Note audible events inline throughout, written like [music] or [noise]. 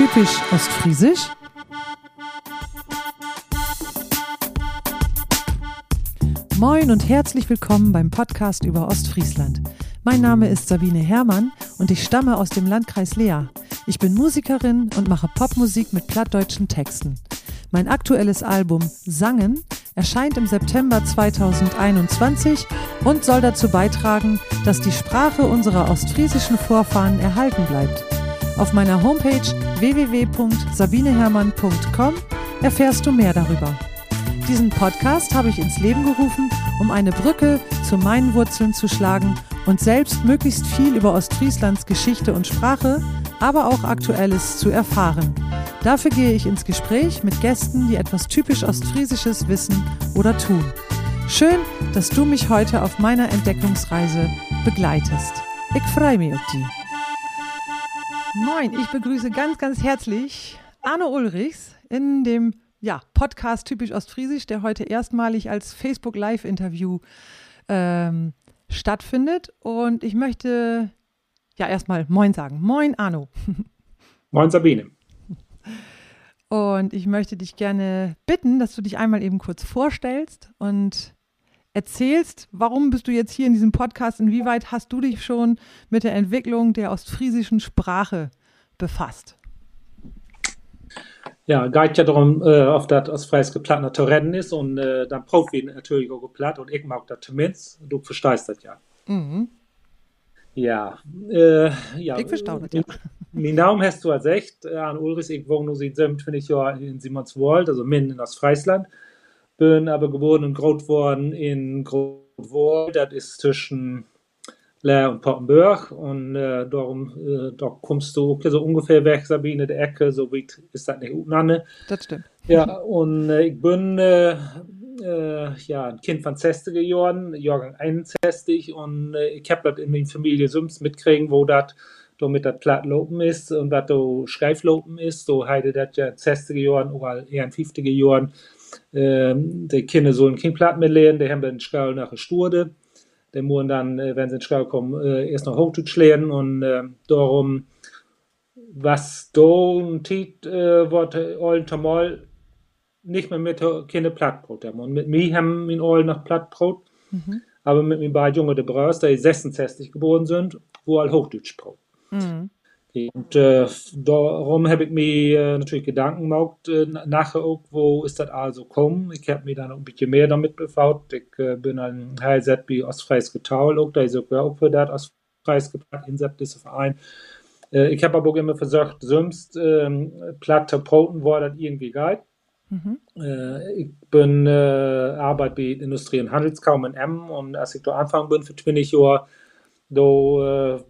typisch ostfriesisch? Moin und herzlich willkommen beim Podcast über Ostfriesland. Mein Name ist Sabine Herrmann und ich stamme aus dem Landkreis Lea. Ich bin Musikerin und mache Popmusik mit plattdeutschen Texten. Mein aktuelles Album Sangen erscheint im September 2021 und soll dazu beitragen, dass die Sprache unserer ostfriesischen Vorfahren erhalten bleibt. Auf meiner Homepage www.sabinehermann.com erfährst du mehr darüber. Diesen Podcast habe ich ins Leben gerufen, um eine Brücke zu meinen Wurzeln zu schlagen und selbst möglichst viel über Ostfrieslands Geschichte und Sprache, aber auch Aktuelles zu erfahren. Dafür gehe ich ins Gespräch mit Gästen, die etwas typisch Ostfriesisches wissen oder tun. Schön, dass du mich heute auf meiner Entdeckungsreise begleitest. Ich freue mich auf die. Moin, ich begrüße ganz, ganz herzlich Arno Ulrichs in dem ja, Podcast Typisch Ostfriesisch, der heute erstmalig als Facebook Live-Interview ähm, stattfindet. Und ich möchte ja erstmal Moin sagen. Moin, Arno. [laughs] Moin, Sabine. Und ich möchte dich gerne bitten, dass du dich einmal eben kurz vorstellst und erzählst, warum bist du jetzt hier in diesem Podcast? Inwieweit hast du dich schon mit der Entwicklung der ostfriesischen Sprache befasst? Ja, geht ja darum, äh, auf das Ostfries geplattner zu reden ist und äh, dann wir natürlich auch geplatt und ich mag das zumindest. Du verstehst das ja. Mhm. Ja, äh, ja. Ich verstehe das, ja. Mein Name hast du als echt, an Ulrich, ich wohne nur seit 27 Jahren in Simonswold, also mitten in Ostfriesland bin aber geboren und groß worden in Grotwohl, das ist zwischen Leer und Poppenburg und äh, darum, äh, da kommst du okay, so ungefähr weg, Sabine, der Ecke, so weit ist das nicht unanne. Das stimmt. Ja, und äh, ich bin äh, äh, ja, ein Kind von 60er Jahren, Jahrgang 61 und äh, ich habe das in meiner Familie sonst mitkriegen, wo das damit das platt lopen ist und was da schreif lopen ist, so heide das ja 60er Jahren oder eher in 50er Jahren die Kinder sollen kein Platt mehr lernen, die haben dann Schau nach der Sturde. Die müssen dann, äh, wenn sie in Schau kommen, äh, erst noch Hochdeutsch lernen und äh, darum, was da ein Tit äh, wird allen Tamol nicht mehr mit Kinder Plattbrot haben. Und mit mir haben wir allen noch Plattbrot, mhm. aber mit mir beiden Jungen, die Brüder, die 66 geboren sind, wo all Hochdeutsch braucht. Mhm. Und äh, darum habe ich mir äh, natürlich Gedanken gemacht, äh, nachher auch, wo ist das also gekommen. Ich habe mir dann ein bisschen mehr damit befasst. Ich äh, bin ein HZ wie Ostfreies Getaul, auch da ist auch für das Ostfreies Getaul, Insept ist Verein. Äh, ich habe aber auch immer versucht, sonst ähm, platte Broten war das irgendwie geil. Mhm. Äh, ich bin äh, Arbeit bei Industrie- und Handelskammer in M und als ich da anfangen bin für 20 Jahre, da äh,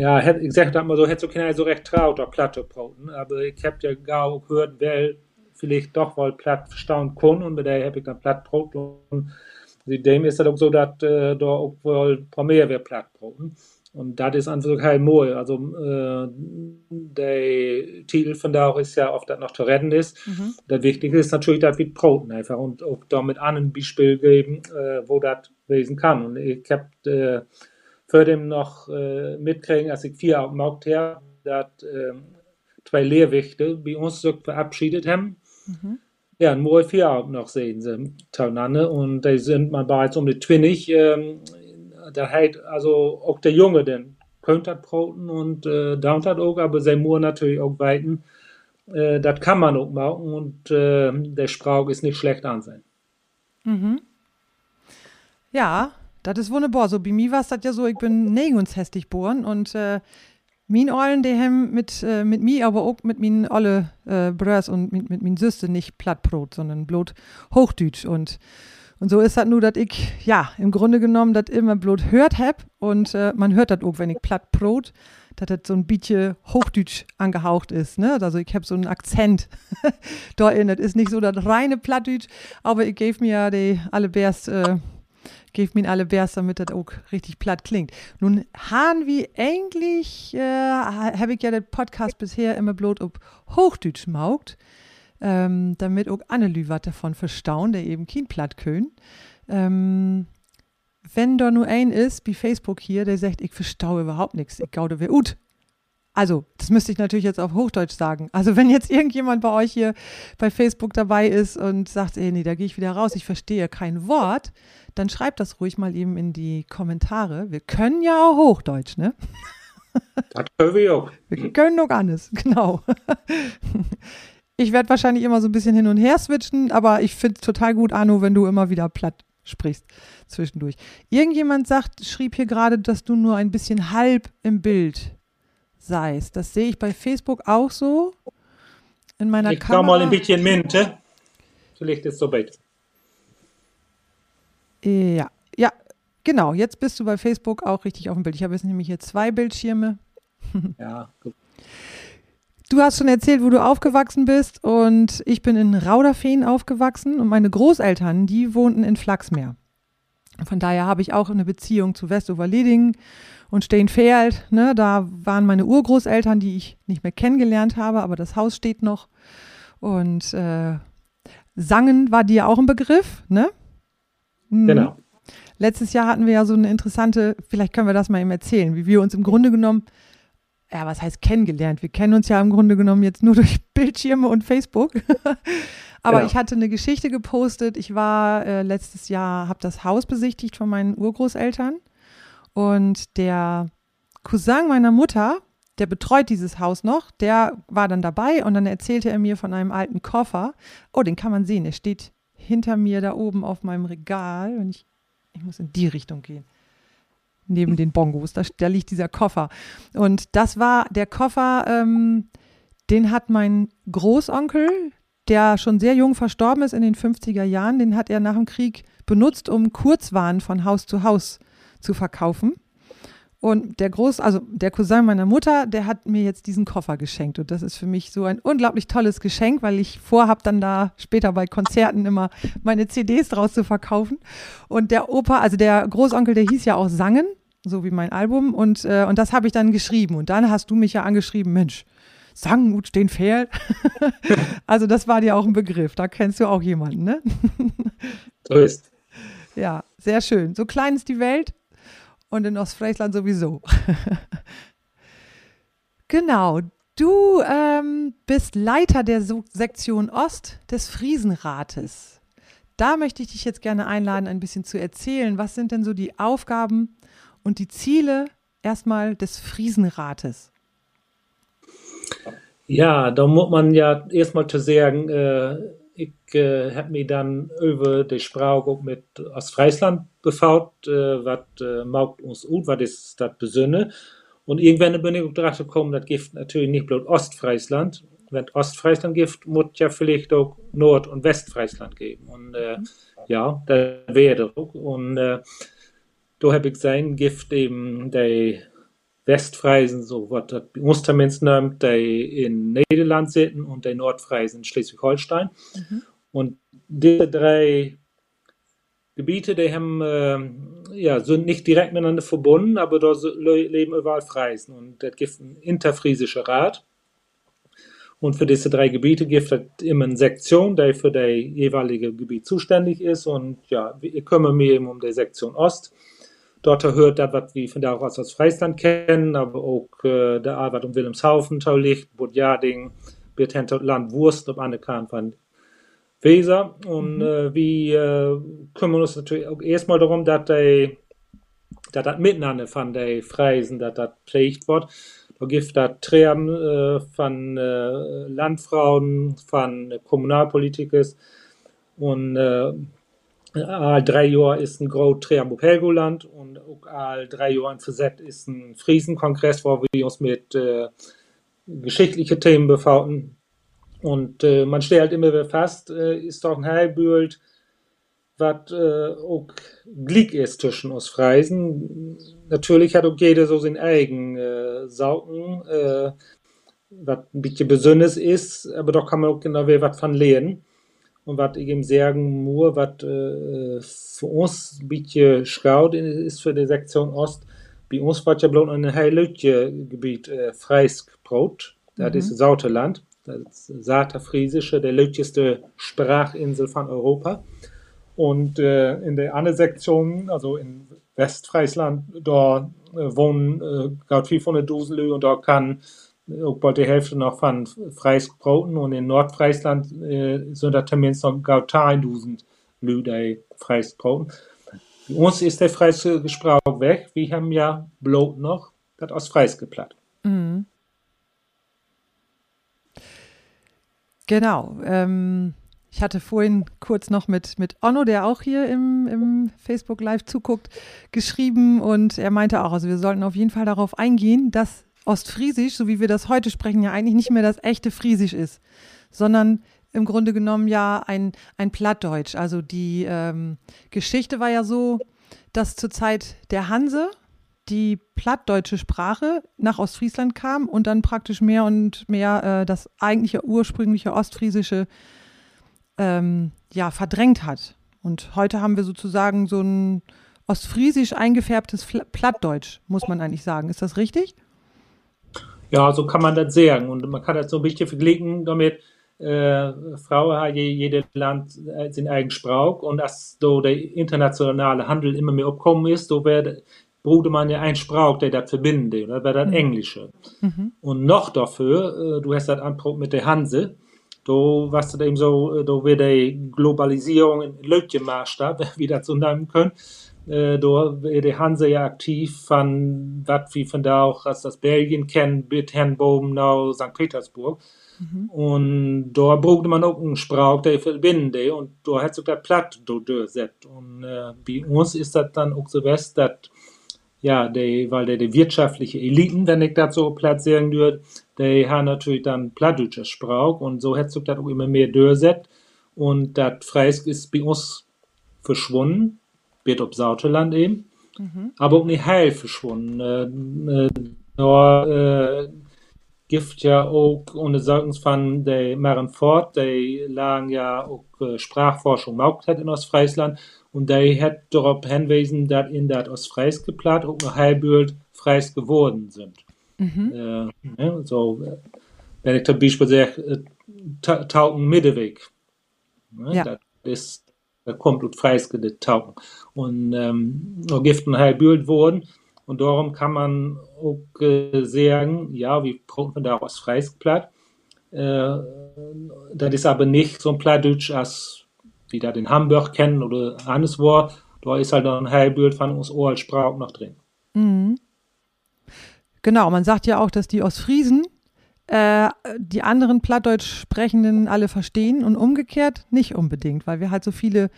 ja, hätt, ich sag mal so, hätte so keiner so recht traut, auch Platte brauten. Aber ich hab ja gar gehört, wer vielleicht doch wohl platt verstauen kann und bei der habe ich dann platt und dem ist das auch so, dass äh, da auch wohl paar mehr wäre platt brauten. Und das ist einfach kein Mohl. Also äh, der Titel von da auch ist ja oft, dass noch zu retten ist. Mhm. Das Wichtige ist natürlich, dass wir Broten einfach und auch damit an ein Beispiel geben, äh, wo das lesen kann. Und ich habe äh, für dem noch äh, mitkriegen, als ich vier auf dem Markt her, dass äh, zwei Lehrwichte bei uns so verabschiedet haben. Mhm. Ja, und morgen vier auch noch sehen sie zueinander und die sind man bereits um die 20. Ähm, da hat also auch der Junge, den könnte das broten und äh, dauert das auch, aber sein Moor natürlich auch weiten. Äh, das kann man auch machen und äh, der Sprach ist nicht schlecht ansehen. Mhm. Ja, das ist wunderbar. So bei mir war es das ja so, ich bin hässlich geboren und äh, mein Ollen, die haben mit, äh, mit mir, aber auch mit meinen alle äh, Brös und mit, mit meinen Süste nicht Plattbrot, sondern bloß Hochdeutsch. Und, und so ist das nur, dass ich, ja, im Grunde genommen das immer bloß hört hab. Und äh, man hört das auch, wenn ich Plattbrot, dass das so ein bisschen Hochdeutsch angehaucht ist. Ne? Also ich habe so einen Akzent [laughs] da in. Das ist nicht so das reine Plattdeutsch, aber ich gebe mir ja die alle Bärst, äh, Gebt mir alle Bärs, damit das auch richtig platt klingt. Nun haben wir eigentlich, äh, habe ich ja den Podcast bisher immer bloß auf Hochdeutsch maugt, ähm, damit auch Annelü was davon verstauen, der eben kein platt können. Ähm, wenn da nur ein ist, wie Facebook hier, der sagt, ich verstaue überhaupt nichts, ich gaude wer ut. also, das müsste ich natürlich jetzt auf Hochdeutsch sagen. Also, wenn jetzt irgendjemand bei euch hier bei Facebook dabei ist und sagt, ey, nee, da gehe ich wieder raus, ich verstehe kein Wort, dann schreibt das ruhig mal eben in die Kommentare. Wir können ja auch Hochdeutsch, ne? [laughs] Das können wir auch. Wir können noch alles, [laughs] genau. Ich werde wahrscheinlich immer so ein bisschen hin und her switchen, aber ich finde es total gut, Arno, wenn du immer wieder platt sprichst zwischendurch. Irgendjemand sagt, schrieb hier gerade, dass du nur ein bisschen halb im Bild seist. Das sehe ich bei Facebook auch so. In meiner ich Kamera. kann mal ein bisschen Minte. Vielleicht ist es so weit. Ja, ja, genau. Jetzt bist du bei Facebook auch richtig auf dem Bild. Ich habe jetzt nämlich hier zwei Bildschirme. Ja, gut. Du hast schon erzählt, wo du aufgewachsen bist und ich bin in Rauderfehn aufgewachsen und meine Großeltern, die wohnten in Flachsmeer. Von daher habe ich auch eine Beziehung zu Westoverledingen und Steenfeld. Ne, da waren meine Urgroßeltern, die ich nicht mehr kennengelernt habe, aber das Haus steht noch. Und äh, Sangen war dir auch ein Begriff, ne? Mhm. Genau. Letztes Jahr hatten wir ja so eine interessante, vielleicht können wir das mal eben erzählen, wie wir uns im Grunde genommen ja, was heißt kennengelernt? Wir kennen uns ja im Grunde genommen jetzt nur [laughs] durch Bildschirme und Facebook. [laughs] Aber Genau. ich hatte eine Geschichte gepostet. Ich war äh, letztes Jahr, habe das Haus besichtigt von meinen Urgroßeltern. Und der Cousin meiner Mutter, der betreut dieses Haus noch, der war dann dabei und dann erzählte er mir von einem alten Koffer. Oh, den kann man sehen. Der steht hinter mir da oben auf meinem Regal. Und ich, ich muss in die Richtung gehen neben den Bongos. Da, da liegt dieser Koffer. Und das war der Koffer, ähm, den hat mein Großonkel, der schon sehr jung verstorben ist in den 50er Jahren, den hat er nach dem Krieg benutzt, um Kurzwaren von Haus zu Haus zu verkaufen. Und der Groß, also der Cousin meiner Mutter, der hat mir jetzt diesen Koffer geschenkt. Und das ist für mich so ein unglaublich tolles Geschenk, weil ich vorhab, dann da später bei Konzerten immer meine CDs draus zu verkaufen. Und der Opa, also der Großonkel, der hieß ja auch Sangen, so wie mein Album. Und, äh, und das habe ich dann geschrieben. Und dann hast du mich ja angeschrieben, Mensch, Sangen gut stehen fehl. [laughs] also das war dir auch ein Begriff. Da kennst du auch jemanden, ne? So ist. Ja, sehr schön. So klein ist die Welt und in Ostfriesland sowieso. [laughs] genau. Du ähm, bist Leiter der so Sektion Ost des Friesenrates. Da möchte ich dich jetzt gerne einladen, ein bisschen zu erzählen. Was sind denn so die Aufgaben und die Ziele erstmal des Friesenrates? Ja, da muss man ja erstmal zu sagen, äh, ich äh, habe mich dann über die Sprache auch mit Ostfriesland befaut, äh, was äh, maugt uns ut, was ist das Besünne. Und irgendwann bin ich auch drauf gekommen, das gibt natürlich nicht bloß Ostfriesland. Wenn Ostfriesland gibt, muss ja vielleicht auch Nord- und Westfriesland geben. Und äh, ja, das wäre auch. Und äh, da habe ich gesehen, gibt eben die Westfriesen, so was das zumindest nennt, die in Niederland sitzen und die Nordfriesen in Schleswig-Holstein. Und diese drei Gebiete, die haben, äh, ja, sind nicht direkt miteinander verbunden, aber da leben überall Friesen. Und das gibt einen interfriesischen Rat. Und für diese drei Gebiete gibt es immer eine Sektion, die für das jeweilige Gebiet zuständig ist. Und ja, ich kümmere mich eben um die Sektion Ost. Dort hört das, was wir von da aus aus Friesland kennen, aber auch äh, der Arbeit um Wilhelmshaven, Taulicht, Budjading, Birtent Land Wurst, ob anerkannt von Weser. Und äh, wir äh, kümmern uns natürlich auch erstmal darum, dass die dass das miteinander von den Freisen, dass das pflegt wird. Da gibt es Treffen äh, von äh, Landfrauen, von Kommunalpolitikers und äh, all drei Jahre ist ein großes Treffen Helgoland und auch all drei Jahre in Versett ist ein Friesenkongress, wo wir uns mit äh, geschichtlichen Themen befauten. Und äh, man stellt halt immer wieder fest, äh, ist doch ein Heilbild, was äh, auch Glick ist zwischen uns Freisen. Natürlich hat auch jeder so seinen eigenen äh, Saugen, äh, was ein bisschen besonders ist, aber doch kann man auch genau wieder was von lernen. Und was ich eben sagen muss, was äh, für uns ein bisschen schaut ist für die Sektion Ost, bei uns wird ja bloß ein Heilötje-Gebiet äh, Freisbrot, das ist Sauterland, das ist Saterfriesische, der lötjeste Sprachinsel von Europa. Und äh, in der anderen Sektion, also in Westfriesland, da äh, wohnen äh, gerade 500 Duselö und da kann auch bei der Hälfte noch von Freisbroten und in Nordfriesland äh, sind da zumindest noch gar 1000 Leute Freisbroten. Bei uns ist der freie Gebrauch weg. Wir haben ja bloß noch das aus Freis geplatt. Mhm. Genau. Ähm, ich hatte vorhin kurz noch mit, mit Onno, der auch hier im, im Facebook Live zuguckt, geschrieben und er meinte auch, also wir sollten auf jeden Fall darauf eingehen, dass Ostfriesisch, so wie wir das heute sprechen, ja eigentlich nicht mehr das echte Friesisch ist, sondern im Grunde genommen ja ein, ein Plattdeutsch. Also die ähm, Geschichte war ja so, dass zur Zeit der Hanse die plattdeutsche Sprache nach Ostfriesland kam und dann praktisch mehr und mehr äh, das eigentliche ursprüngliche Ostfriesische ähm, ja, verdrängt hat. Und heute haben wir sozusagen so ein ostfriesisch eingefärbtes Plattdeutsch, muss man eigentlich sagen. Ist das richtig? Ja, so kann man das sagen. Und man kann das so ein bisschen vergleichen damit, äh, Frau hat jedes Land äh, seinen eigenen Sprach und als so der internationale Handel immer mehr abkommen ist, so wird brauchte man ja einen Sprach, der das verbindet, oder wäre das mhm. Englische. Mhm. Und noch dafür, äh, du hast das Anspruch mit der Hanse, da was das eben so, äh, da wird die Globalisierung in Lötchenmaßstab, [laughs] wie das so nennen können. Äh, da wird die Hanse ja aktiv von, was wie von da auch, als das Belgien kennen, mit Herrn Boben nach St. Petersburg. Mhm. Und da brauchte man auch einen Sprach, der verbindet, und da hat sich das platt durchgesetzt. Und äh, bei uns ist das dann auch so west, dass ja, die, weil der die wirtschaftliche Eliten, wenn ich das so platt sagen würde, die haben natürlich dann plattdeutsches Sprach und so hat sich das auch immer mehr durchgesetzt und das Freisk ist bei uns verschwunden, wird ob Sauterland eben, mhm. aber auch nicht heil verschwunden. Äh, äh, nur, äh, gibt ja auch ohne Sorgen von der Maren fort, die lagen ja auch äh, Sprachforschung gemacht hat in Ostfriesland und der hat darauf hingewiesen, dass in das Ostfries geplant auch ein Heilbild Freis geworden sind. Mhm. Äh, ne, so, wenn ich zum Beispiel sage, äh, Tauchen Mittelweg. Ne, ja. Das ist, da kommt und Freis Tauchen. Und ähm, ein Heilbild worden. Und darum kann man auch äh, sagen, ja, wie brauchen wir daraus Freisplatt? Äh, das ist aber nicht so ein Plattdeutsch, als die da in Hamburg kennen oder anderswo, da ist halt ein Heilbild von uns als Sprache noch drin. Mhm. Genau, man sagt ja auch, dass die Ostfriesen äh, die anderen Plattdeutsch sprechenden alle verstehen und umgekehrt nicht unbedingt, weil wir halt so viele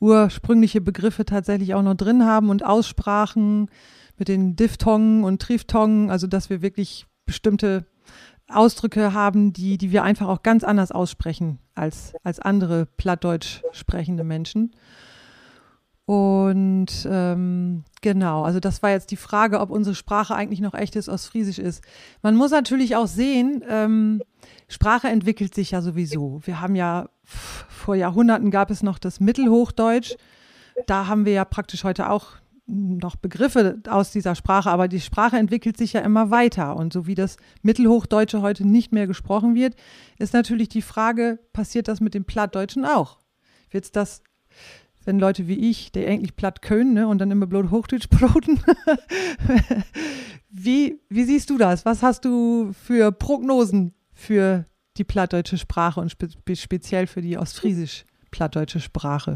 ursprüngliche Begriffe tatsächlich auch noch drin haben und Aussprachen mit den Diphthongen und Triphthongen, also dass wir wirklich bestimmte Ausdrücke haben, die, die wir einfach auch ganz anders aussprechen als, als andere Plattdeutsch sprechende Menschen. Und ähm, genau, also das war jetzt die Frage, ob unsere Sprache eigentlich noch echtes Ostfriesisch ist. Man muss natürlich auch sehen, ähm, Sprache entwickelt sich ja sowieso. Wir haben ja vor Jahrhunderten gab es noch das Mittelhochdeutsch. Da haben wir ja praktisch heute auch noch Begriffe aus dieser Sprache, aber die Sprache entwickelt sich ja immer weiter. Und so wie das Mittelhochdeutsche heute nicht mehr gesprochen wird, ist natürlich die Frage, passiert das mit dem Plattdeutschen auch? Wird es das, wenn Leute wie ich, die eigentlich platt können ne, und dann immer bloß Hochdeutsch [laughs] broten? wie, wie siehst du das? Was hast du für Prognosen für die plattdeutsche Sprache und spe speziell für die ostfriesisch-plattdeutsche Sprache?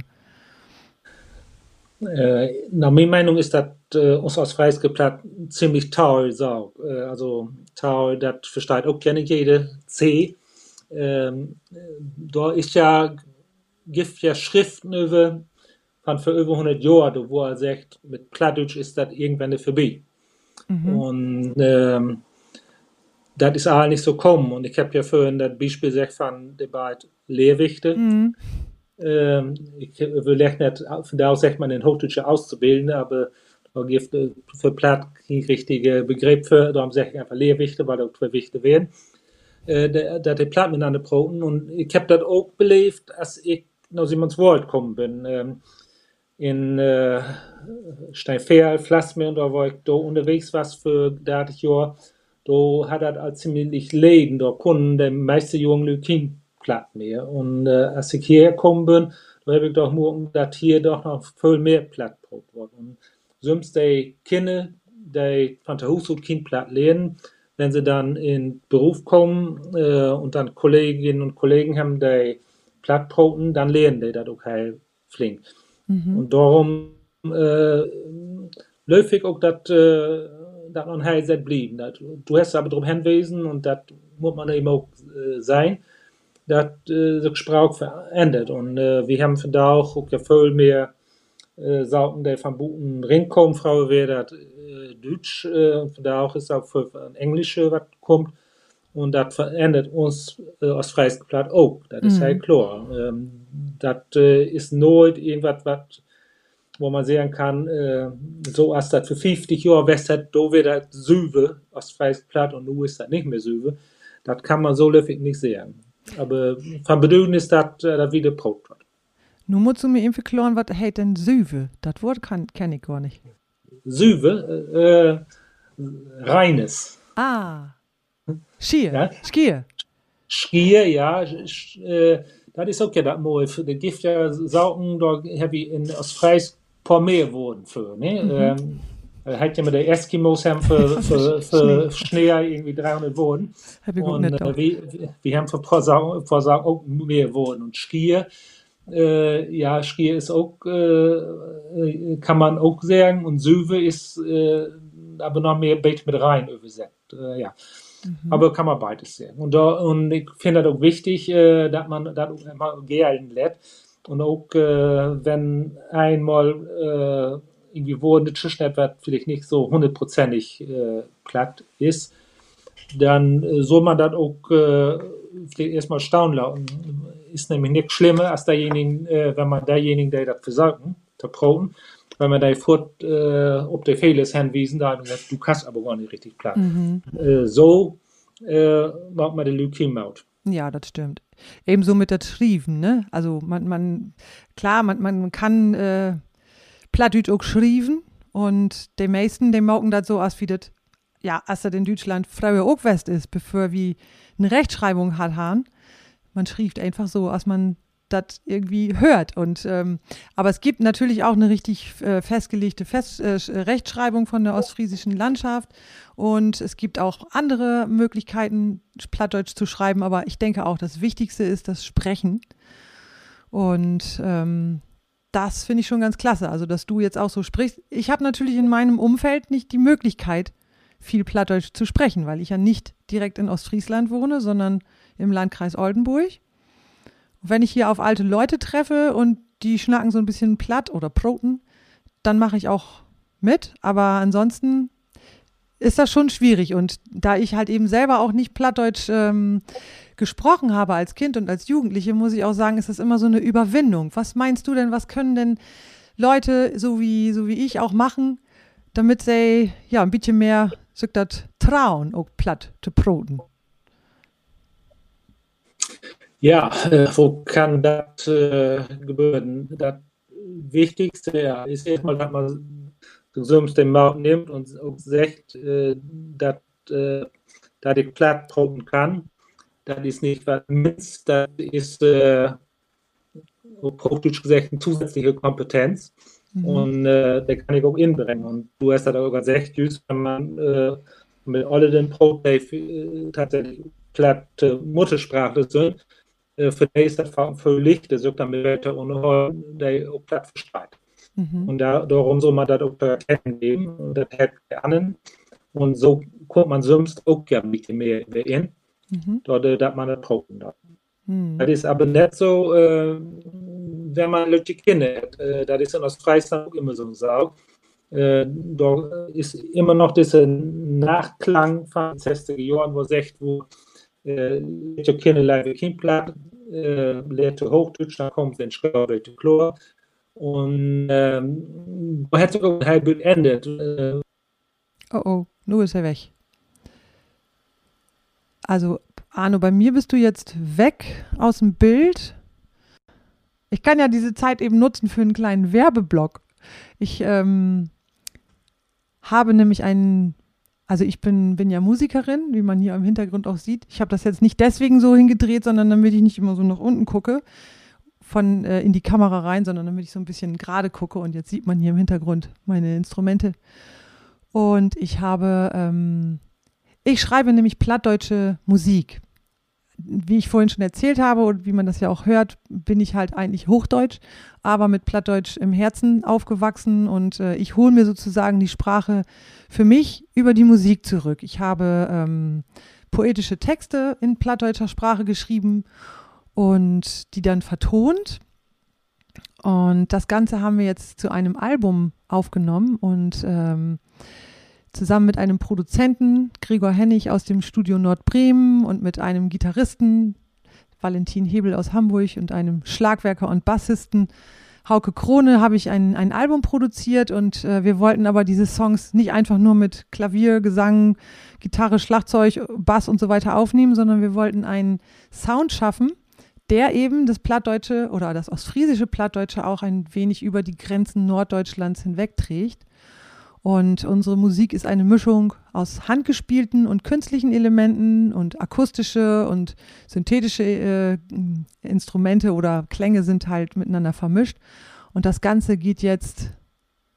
Äh, nach meiner Meinung ist das äh, uns aus Freisgeplatt ziemlich toll. So. Äh, also toll, das versteht auch gerne jede C. Ähm, da ist ja, gibt ja Schriften über, von für über 100 Jahren, wo er sagt, mit Plattdeutsch ist das irgendwann vorbei. Mhm. Und ähm, das ist auch nicht so kommen. Und ich habe ja vorhin das Beispiel gesagt von den beiden Lehrwichte. Mhm. Ähm, ich will nicht von da aus sagt man den Hochdeutschen auszubilden, aber da gibt für Platt kein richtiger Begriff für, darum sage ich einfach Lehrwichte, weil das zwei Wichte werden. Äh, da die Platt miteinander proben und ich habe das auch belebt, als ich nach Simonswald gekommen bin. Ähm, in äh, Steinfehl, Flassmeer, da war ich da unterwegs was für 30 Jahre. Da hat als ziemlich Leben, da konnten die meisten jungen Leute platt mehr. Und äh, als ich hierher gekommen bin, da habe ich doch morgen das hier doch noch viel mehr platt worden. Und sonst die Kinder, die von der Haus Kind platt lernen, wenn sie dann in Beruf kommen äh, und dann Kolleginnen und Kollegen haben, die Plattproten, dann lernen die das halt flink. Mhm. Und darum äh, läuft ich auch, dass äh, dat man heil set blieben. Dat, du hast aber drum hinweisen und das muss man eben auch äh, sein, dass äh, sich Sprache verändert. Und äh, wir haben von da auch, auch ja viel mehr äh, Sauten, der von Buten rinkommen, Frau wäre das äh, Deutsch, äh, von da auch ist auch für Englische was kommt. Und das verändert uns äh, aus freies Platt auch. Das ist mhm. halt klar. Ähm, das äh, ist nooit irgendwas, was wo man sehen kann, äh, so als das für 50 Jahre west hat, da wird das Süve aus freies Platt und nun ist das nicht mehr Süve. Das kann man so läufig nicht sehen. Aber von Bedeutung ist das äh, wieder Brot. Nun musst du mir irgendwie klären, was heißt denn Süve? Das Wort kenne ich gar nicht. Süve, äh, reines. Ah. Schier. Ja? Skier. Skier, ja. Äh, das ist auch ja das Mal. Die Gift ja saugen, da habe ich in, aus Freis paar mehr wurden für. Ne? Mhm. Ähm, hat ja mit der Eskimos haben für, [laughs] für, für Schnee irgendwie 300 Wohnen. Und äh, wir, wir haben für paar Sachen auch mehr Wohnen. Und Skier, äh, ja, Skier ist auch, äh, kann man auch sagen. Und Süve ist äh, aber noch mehr Bait mit rein übersetzt. Äh, ja. Mhm. Aber kann man beides sehen. Und, da, und ich finde das auch wichtig, äh, dass man das auch immer gelten lässt. Und auch äh, wenn einmal äh, irgendwie wo eine Tischnetzwerk vielleicht nicht so hundertprozentig äh, platt ist, dann äh, soll man das auch äh, vielleicht erstmal staunen lassen. Ist nämlich nichts schlimmer als derjenige, äh, wenn man derjenige, der das versagen, der Proben, wenn man da fort äh, ob der Fehler ist hinwiesen, da gesagt, du kannst aber gar nicht richtig platt. Mhm. Äh, so äh, macht man den Leukämie out. Ja, das stimmt. Ebenso mit der Schrieben, ne? Also man, man klar, man, man kann äh, Plattdeutsch auch schreiben und die meisten, die merken das so aus wie das, ja, als das in Deutschland früher auch West ist, bevor wir eine Rechtschreibung hat haben. Man schrieb einfach so, als man das irgendwie hört. Und ähm, aber es gibt natürlich auch eine richtig äh, festgelegte Fest, äh, Rechtschreibung von der ostfriesischen Landschaft und es gibt auch andere Möglichkeiten, Plattdeutsch zu schreiben. Aber ich denke auch, das Wichtigste ist das Sprechen. Und ähm, das finde ich schon ganz klasse. Also, dass du jetzt auch so sprichst. Ich habe natürlich in meinem Umfeld nicht die Möglichkeit, viel Plattdeutsch zu sprechen, weil ich ja nicht direkt in Ostfriesland wohne, sondern im Landkreis Oldenburg wenn ich hier auf alte Leute treffe und die schnacken so ein bisschen platt oder proten, dann mache ich auch mit. Aber ansonsten ist das schon schwierig. Und da ich halt eben selber auch nicht Plattdeutsch ähm, gesprochen habe als Kind und als Jugendliche, muss ich auch sagen, ist das immer so eine Überwindung. Was meinst du denn, was können denn Leute so wie, so wie ich auch machen, damit sie ja ein bisschen mehr, so das trauen, auch platt zu proten? Ja, äh, wo kann das äh, gebühren? Das Wichtigste ja, ist erstmal, dass man so den Markt nimmt und sagt, äh, dass äh, da die platt proben kann. Das ist nicht was Mist, das ist äh, praktisch gesagt eine zusätzliche Kompetenz. Mhm. Und äh, der kann ich auch inbringen. Und du hast das auch gesagt, wenn man äh, mit alle den Pro äh, tatsächlich platte Muttersprache sind, Eh, för dig ist das völlig, das sagt dann mit und der auch platt verstrahlt. Mhm. Und da, darum soll man das auch erkennen und das erkennen. Und so kommt man sonst auch gerne mit mehr in, mhm. dort, dass man das brauchen darf. Mhm. Das ist aber nicht so, äh, wenn man Leute kennt. Äh, das ist in Ostfriesland auch immer so gesagt. Äh, da ist immer noch dieser Nachklang von den 60er Jahren, wo sagt, wo leert je kinderlijve kindplaat, uh, leert Hochdeutsch, dann kommt den Schreiber Chlor. Und ähm, hat sogar ein halb beendet. Äh, oh oh, nur ist er weg. Also, Arno, bei mir bist du jetzt weg aus dem Bild. Ich kann ja diese Zeit eben nutzen für einen kleinen Werbeblock. Ich ähm, habe nämlich einen also ich bin, bin ja Musikerin, wie man hier im Hintergrund auch sieht. Ich habe das jetzt nicht deswegen so hingedreht, sondern damit ich nicht immer so nach unten gucke, von äh, in die Kamera rein, sondern damit ich so ein bisschen gerade gucke. Und jetzt sieht man hier im Hintergrund meine Instrumente. Und ich habe ähm, Ich schreibe nämlich plattdeutsche Musik. Wie ich vorhin schon erzählt habe und wie man das ja auch hört, bin ich halt eigentlich Hochdeutsch, aber mit Plattdeutsch im Herzen aufgewachsen und äh, ich hole mir sozusagen die Sprache für mich über die Musik zurück. Ich habe ähm, poetische Texte in plattdeutscher Sprache geschrieben und die dann vertont. Und das Ganze haben wir jetzt zu einem Album aufgenommen und ähm, zusammen mit einem Produzenten, Gregor Hennig aus dem Studio Nordbremen und mit einem Gitarristen, Valentin Hebel aus Hamburg und einem Schlagwerker und Bassisten, Hauke Krone, habe ich ein, ein Album produziert und äh, wir wollten aber diese Songs nicht einfach nur mit Klavier, Gesang, Gitarre, Schlagzeug, Bass und so weiter aufnehmen, sondern wir wollten einen Sound schaffen, der eben das Plattdeutsche oder das ostfriesische Plattdeutsche auch ein wenig über die Grenzen Norddeutschlands hinwegträgt. Und unsere Musik ist eine Mischung aus handgespielten und künstlichen Elementen und akustische und synthetische äh, Instrumente oder Klänge sind halt miteinander vermischt. Und das Ganze geht jetzt,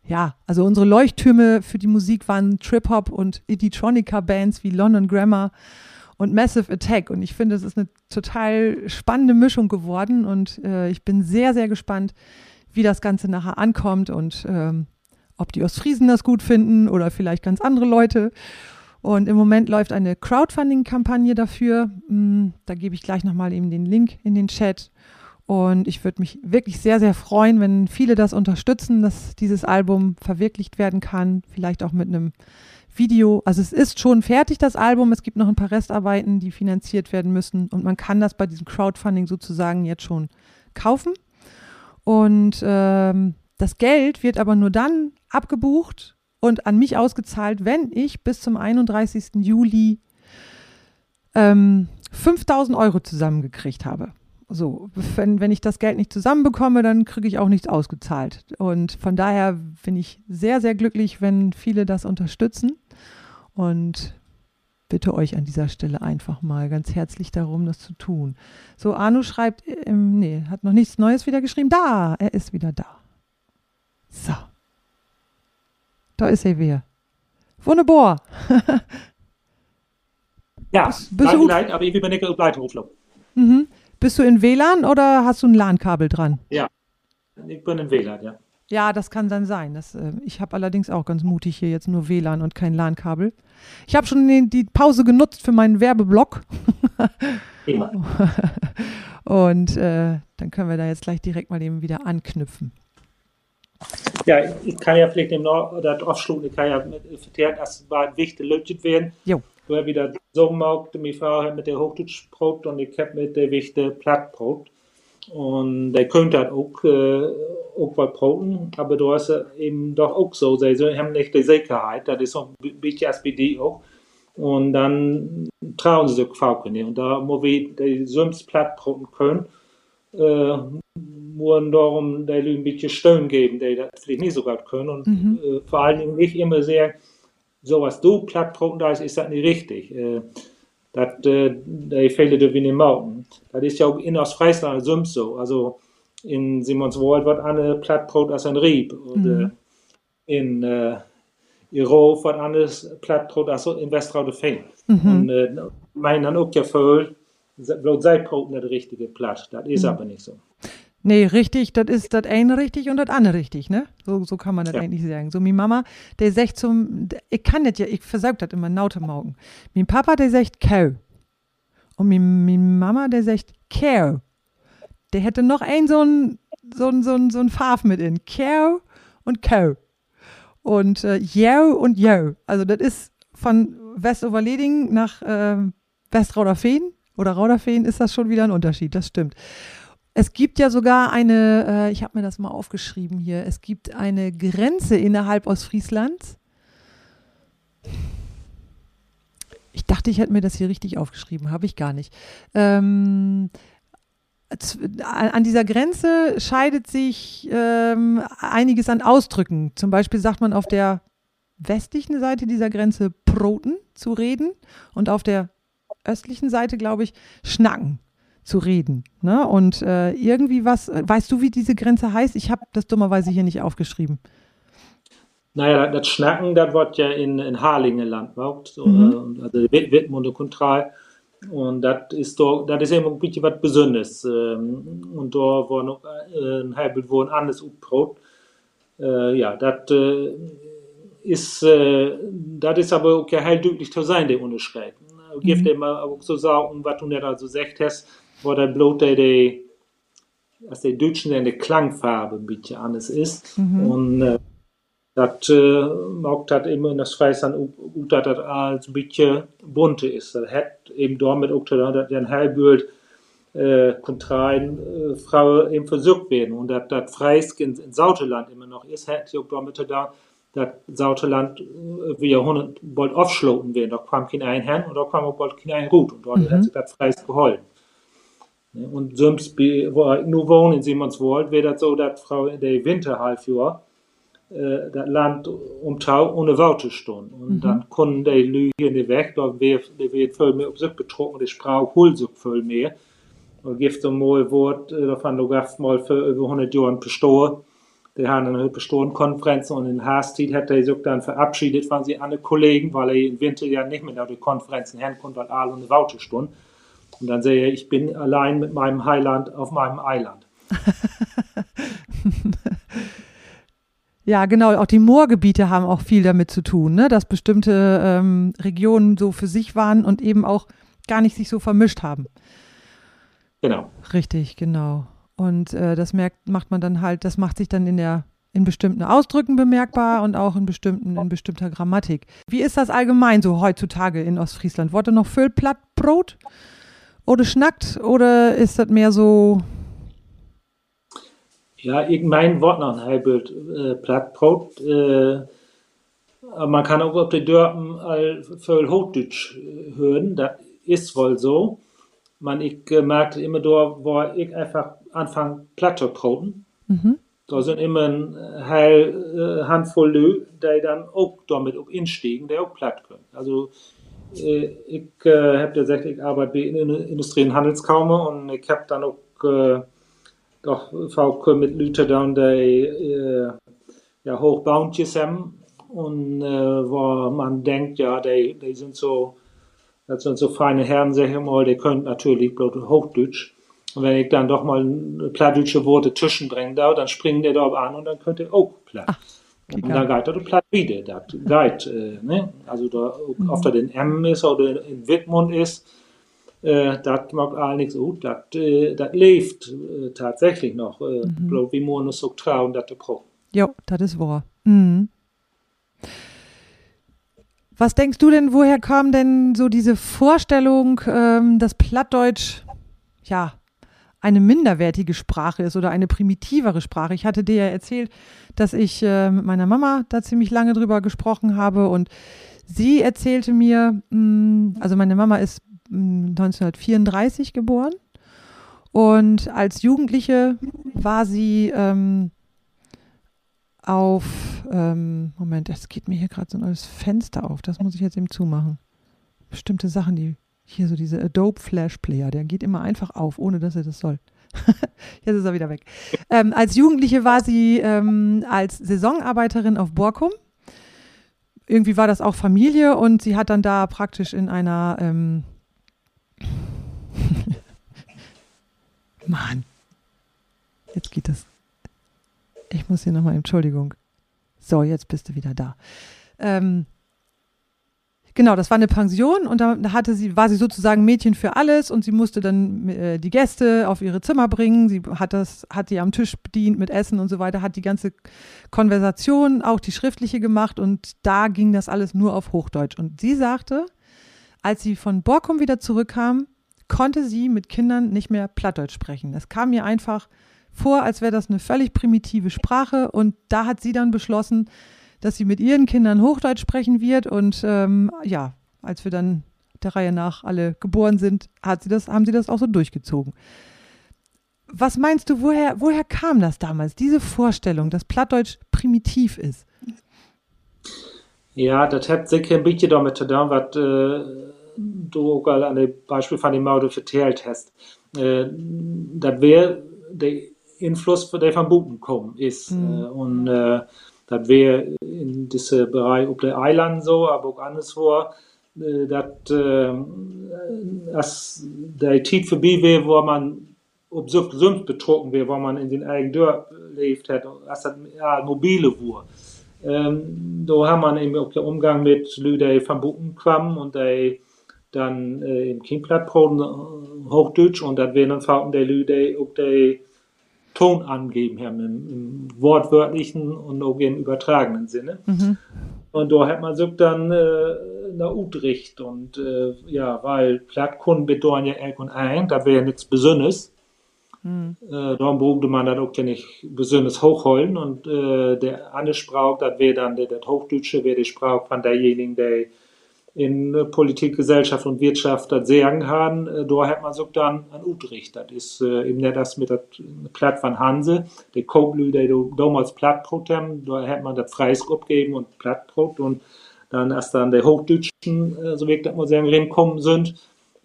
ja, also unsere Leuchttürme für die Musik waren Trip-Hop und Idiotronica-Bands wie London Grammar und Massive Attack. Und ich finde, es ist eine total spannende Mischung geworden und äh, ich bin sehr, sehr gespannt, wie das Ganze nachher ankommt und ähm, ob die Ostfriesen das gut finden oder vielleicht ganz andere Leute. Und im Moment läuft eine Crowdfunding-Kampagne dafür. Mm, da gebe ich gleich nochmal eben den Link in den Chat. Und ich würde mich wirklich sehr, sehr freuen, wenn viele das unterstützen, dass dieses Album verwirklicht werden kann. Vielleicht auch mit einem Video. Also es ist schon fertig, das Album. Es gibt noch ein paar Restarbeiten, die finanziert werden müssen. Und man kann das bei diesem Crowdfunding sozusagen jetzt schon kaufen. Und ähm, das Geld wird aber nur dann abgebucht und an mich ausgezahlt, wenn ich bis zum 31. Juli ähm, 5000 Euro zusammengekriegt habe. So, wenn, wenn ich das Geld nicht zusammenbekomme, dann kriege ich auch nichts ausgezahlt. Und von daher bin ich sehr, sehr glücklich, wenn viele das unterstützen. Und bitte euch an dieser Stelle einfach mal ganz herzlich darum, das zu tun. So, Arno schreibt, ähm, nee, hat noch nichts Neues wieder geschrieben. Da, er ist wieder da. So. Da ist er wieder. Wunderbar. [laughs] ja, bist, bist du leid, aber ich bin nicht Begleitrufler. Mhm. Bist du in WLAN oder hast du ein LAN-Kabel dran? Ja, ich bin in WLAN, ja. Ja, das kann dann sein. Das, äh, ich habe allerdings auch ganz mutig hier jetzt nur WLAN und kein LAN-Kabel. Ich habe schon die, die, Pause genutzt für meinen Werbeblock. [laughs] Und äh, dann können wir da jetzt gleich direkt mal eben wieder anknüpfen. Ja, ich kann ja vielleicht im Nord oder afsluiten, ich kann ja vertellen, das war ein wichtiger Lötchen werden. Jo. Du hast wieder so gemacht, meine Frau hat mit der Hochdeutschbrot und ich habe mit der wichtigen Plattbrot. Und der könnte halt auch, äh, auch was broten, aber du hast eben doch auch so, sie haben nicht die Sicherheit, das ist so ein bisschen SPD auch. Und dann trauen sie sich Frauchen Und da muss wir die Süms plattbroten können, äh, nur darum, die ein bisschen Stöhnen geben, die das vielleicht nicht so gut können. Und mhm. äh, vor allen Dingen nicht immer sehr, so was du plattbroten da ist, ist das nicht richtig. Äh, dat, äh, die Fälle dürfen wir nicht machen. Das ist ja auch in Ostfriesland sonst so. Also in Simonswald wird eine Plattbrot als ein Rieb. Oder mhm. in äh, Iro wird anderes Plattbrot als in Westraude-Fing. Mhm. Und äh, meinen dann auch ja voll, bloß Seitbrot nicht der richtige Platt. Das ist mhm. aber nicht so. Nee, richtig, das ist das eine richtig und das andere richtig, ne? So, so kann man das ja. eigentlich sagen. So, mi Mama, der sagt zum, ich kann das ja, ich versaug das immer naute Maugen. Mi Papa, der sagt Kau. Und mi, mi Mama, der sagt Kau. Der hätte noch ein so ein, so ein, so ein, so ein Farf mit in. Kau und Kau. Und äh, Jau und Jau. Also, das ist von Westoverleding nach äh, Westrauderfehn oder Rauderfehn ist das schon wieder ein Unterschied, das stimmt. Es gibt ja sogar eine, äh, ich habe mir das mal aufgeschrieben hier, es gibt eine Grenze innerhalb Ostfrieslands. Ich dachte, ich hätte mir das hier richtig aufgeschrieben, habe ich gar nicht. Ähm, an dieser Grenze scheidet sich ähm, einiges an Ausdrücken. Zum Beispiel sagt man auf der westlichen Seite dieser Grenze Proten zu reden und auf der östlichen Seite, glaube ich, Schnacken zu reden. Ne? Und äh, irgendwie was, weißt du, wie diese Grenze heißt? Ich habe das dummerweise hier nicht aufgeschrieben. Naja, das Schnacken, das wird ja in, in Harlingenland gemacht, so, mhm. äh, also Wittmund und Kontral. Und das ist doch, das ist eben ein bisschen was Besonderes. Ähm, und da war noch äh, ein halbes wo ein anderes Brot. Äh, ja, das äh, ist, äh, das ist aber auch ja halt deutlich zu sein, der Unterschied. Mhm. Gibt immer auch so sagen, was du da so gesagt hast, war der Blut, der, der, als der Deutschen eine Klangfarbe ein bisschen anders ist. Mhm. Und äh, das äh, mag das immer in das Weißland auch, dass das als ein bisschen bunte ist. Das hat eben damit auch, dass ein Hellbild äh, kontrein äh, Frau eben versucht werden. Und dass das Freisk in, in Sauteland immer noch ist, hat auch damit da, dass Sauteland äh, wie Jahrhundert bald aufschloten werden. Da kam kein ein Herrn und da kam auch bald kein ein Gut. Und dort mhm. hat sich das Freisk geholfen. Und sonst, wo ich nur wohne in Simonswold, wäre das so, dass Frau in der Winterhalbjahr äh, das Land umtau ohne Worte stund. Und mhm. dann konnten die Lüge nicht weg, da wird, viel mehr auf sich betroffen, die Sprache holt sich viel mehr. Und gibt so mal Wort, äh, davon du gabst mal für über 100 Jahre bestohlen. Die haben eine Bestohlen-Konferenz und in Haastit hat er sich dann verabschiedet von sie alle Kollegen, weil er im Winter ja nicht mehr da die Konferenzen herkommt, weil alle ohne Worte stunden. Und dann sehe ich, ich bin allein mit meinem Heiland auf meinem Eiland. [laughs] Ja, genau. Auch die Moorgebiete haben auch viel damit zu tun, ne? dass bestimmte ähm, Regionen so für sich waren und eben auch gar nicht sich so vermischt haben. Genau. Richtig, genau. Und äh, das merkt, macht man dann halt, das macht sich dann in der in bestimmten Ausdrücken bemerkbar und auch in bestimmten in bestimmter Grammatik. Wie ist das allgemein so heutzutage in Ostfriesland? Wurde noch Füllplattbrot oder schnackt oder ist das mehr so ja, ich mein Wort noch ein halbes äh, Plattbrot. Äh, man kann auch auf den Dörpen all voll Hochdeutsch äh, hören. Das ist wohl so. Man, ich äh, merkte immer da, wo ich einfach anfange Plattbrot mhm. Da sind immer ein heil, äh, Handvoll Lö, die dann auch damit auch instiegen, die auch platt können. Also, ich äh, habe ja gesagt, ich arbeite in der Industrie- und Handelskammer und ich habe dann auch äh, doch folk mit Luther down die äh, ja, Hochbauntjes haben und äh, wo man denkt, ja, die, sind so, das sind so feine Herren, sag ich mal, die können natürlich bloß Hochdeutsch. Und wenn ich dann doch mal plattdeutsche Worte zwischenbringe, da, dann springen die da an und dann könnt ihr auch platt. Ach, und dann geht er platt wieder. Das geht, äh, ne? Also da, mhm. ob da den M ist oder in Wittmund ist, äh, das mag all nichts gut, das äh, lebt äh, tatsächlich noch. Äh, mhm. wie man so trauen, das braucht. Ja, das ist wahr. Mhm. Was denkst du denn, woher kam denn so diese Vorstellung, ähm, dass Plattdeutsch, ja, eine minderwertige Sprache ist oder eine primitivere Sprache. Ich hatte dir ja erzählt, dass ich äh, mit meiner Mama da ziemlich lange drüber gesprochen habe und sie erzählte mir, mh, mm, also meine Mama ist 1934 geboren. Und als Jugendliche war sie ähm, auf, ähm, Moment, es geht mir hier gerade so ein neues Fenster auf, das muss ich jetzt eben zumachen. Bestimmte Sachen, die hier so diese Adobe Flash Player, der geht immer einfach auf, ohne dass er das soll. [laughs] jetzt ist er wieder weg. Ähm, als Jugendliche war sie ähm, als Saisonarbeiterin auf Borkum. Irgendwie war das auch Familie und sie hat dann da praktisch in einer ähm, [laughs] Mann. Jetzt geht es. Ich muss hier nochmal, Entschuldigung. So, jetzt bist du wieder da. Ähm, genau, das war eine Pension und da hatte sie, war sie sozusagen Mädchen für alles und sie musste dann äh, die Gäste auf ihre Zimmer bringen. Sie hat das, hat die am Tisch bedient mit Essen und so weiter, hat die ganze Konversation, auch die schriftliche gemacht und da ging das alles nur auf Hochdeutsch. Und sie sagte, als sie von Borkum wieder zurückkam, konnte sie mit Kindern nicht mehr Plattdeutsch sprechen. Es kam mir einfach vor, als wäre das eine völlig primitive Sprache und da hat sie dann beschlossen, dass sie mit ihren Kindern Hochdeutsch sprechen wird und ähm, ja, als wir dann der Reihe nach alle geboren sind, hat sie das, haben sie das auch so durchgezogen. Was meinst du, woher, woher kam das damals, diese Vorstellung, dass Plattdeutsch primitiv ist? Ja, das hat sicher ein bisschen damit zu tun, was äh, du auch an dem Beispiel von dem Maude vertellt hast. Äh, das wäre der Einfluss, der von Buchen kommt, ist. Mhm. Äh, und äh, Das wäre in diesem Bereich auf der Eiland so, aber auch anderswo, äh, dass äh, als der Zeit vorbei wäre, wo man ob so gesund betroffen wäre, wo man in den eigenen Dörr lebt hat, als das ja, mobile war. Ähm, da haben man eben auch den Umgang mit Leuten, die von Buchen kommen und die dann äh, im Kindblatt äh, Hochdeutsch und das wären dann Fauten der Leute, auch die Ton angeben haben, im, im, wortwörtlichen und auch im übertragenen Sinne. Mhm. Und da hat man sich dann äh, nach Utrecht und äh, ja, weil Plattkunden bedeutet ja Elk und ein, da wäre nichts Besonderes. Mhm. Äh, darum brauchte man das auch nicht besonders hochholen und äh, der andere Sprach, das wäre dann der, der Hochdeutsche, wäre der Sprach von derjenigen, der in äh, Politik, Gesellschaft und Wirtschaft das Sagen haben, äh, da hat man so dann an Utrecht. Das ist eben nicht das mit der Platt von Hanse, der Koglü, der damals Plattbrot haben, da hat man das Freies abgegeben und Plattbrot und dann erst dann der Hochdeutschen, äh, so wie ich das mal sagen, reinkommen sind,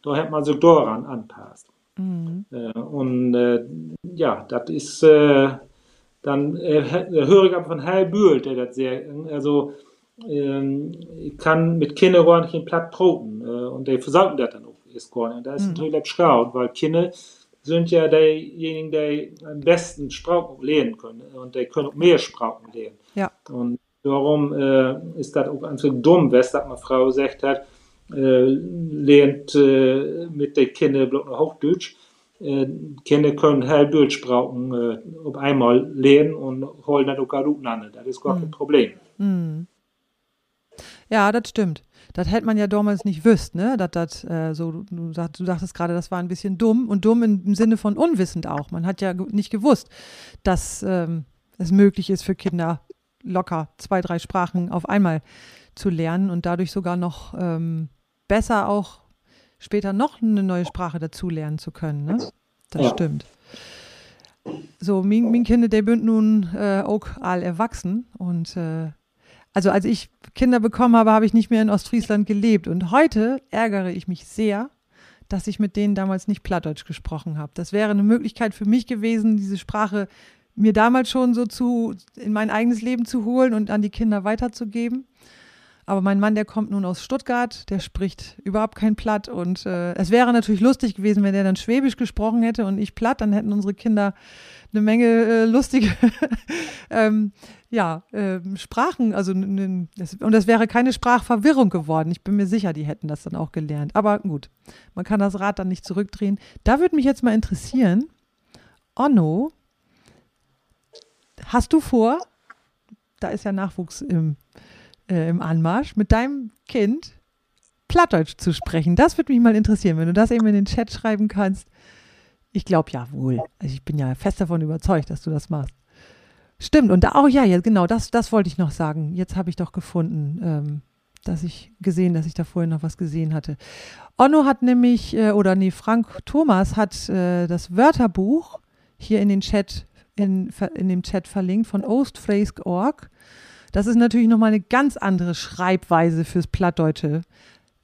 da hat man sich daran anpasst. Mhm. Und äh, ja, das ist äh, dann äh, höre ich aber von Herr Bühl, der das sehr, also kann mit Kindern gar nicht in platt broten äh, und die versagen das dann auch ist gar nicht. Das ist mhm. natürlich schade, weil Kinder sind ja diejenigen, die am besten Sprachen lernen können und die können auch mehr Sprachen lernen. Ja. Und darum äh, ist das auch einfach dumm, was das eine Frau gesagt hat, äh, lernt äh, mit den Kindern bloß noch Hochdeutsch. Äh, Kinder können Heildeutsch brauchen, äh, auf einmal lernen und holen dann auch gar an. Das ist gar kein mhm. Problem. Mhm. Ja, das stimmt. Das hätte man ja damals nicht wüsst, ne? Das, das, äh, so, du, sag, du sagtest gerade, das war ein bisschen dumm und dumm im Sinne von unwissend auch. Man hat ja nicht gewusst, dass ähm, es möglich ist für Kinder locker zwei, drei Sprachen auf einmal zu lernen und dadurch sogar noch ähm, besser auch später noch eine neue Sprache dazu lernen zu können. Ne? Das ja. stimmt. So, mein, mein Kinder, der sind nun äh, auch all erwachsen und äh, also als ich Kinder bekommen habe, habe ich nicht mehr in Ostfriesland gelebt und heute ärgere ich mich sehr, dass ich mit denen damals nicht Plattdeutsch gesprochen habe. Das wäre eine Möglichkeit für mich gewesen, diese Sprache mir damals schon so zu in mein eigenes Leben zu holen und an die Kinder weiterzugeben. Aber mein Mann, der kommt nun aus Stuttgart, der spricht überhaupt kein Platt. Und äh, es wäre natürlich lustig gewesen, wenn er dann Schwäbisch gesprochen hätte und ich Platt, dann hätten unsere Kinder eine Menge äh, lustige [laughs] ähm, ja, äh, Sprachen. Also das, und das wäre keine Sprachverwirrung geworden. Ich bin mir sicher, die hätten das dann auch gelernt. Aber gut, man kann das Rad dann nicht zurückdrehen. Da würde mich jetzt mal interessieren, Onno, hast du vor, da ist ja Nachwuchs im äh, im Anmarsch, mit deinem Kind Plattdeutsch zu sprechen. Das würde mich mal interessieren, wenn du das eben in den Chat schreiben kannst. Ich glaube ja wohl. Also ich bin ja fest davon überzeugt, dass du das machst. Stimmt, und da, oh ja, ja, genau, das, das wollte ich noch sagen. Jetzt habe ich doch gefunden, ähm, dass ich gesehen, dass ich da vorhin noch was gesehen hatte. Onno hat nämlich, äh, oder nee, Frank Thomas hat äh, das Wörterbuch hier in den Chat, in, in dem Chat verlinkt von ostfrask.org. Das ist natürlich nochmal eine ganz andere Schreibweise fürs Plattdeutsche.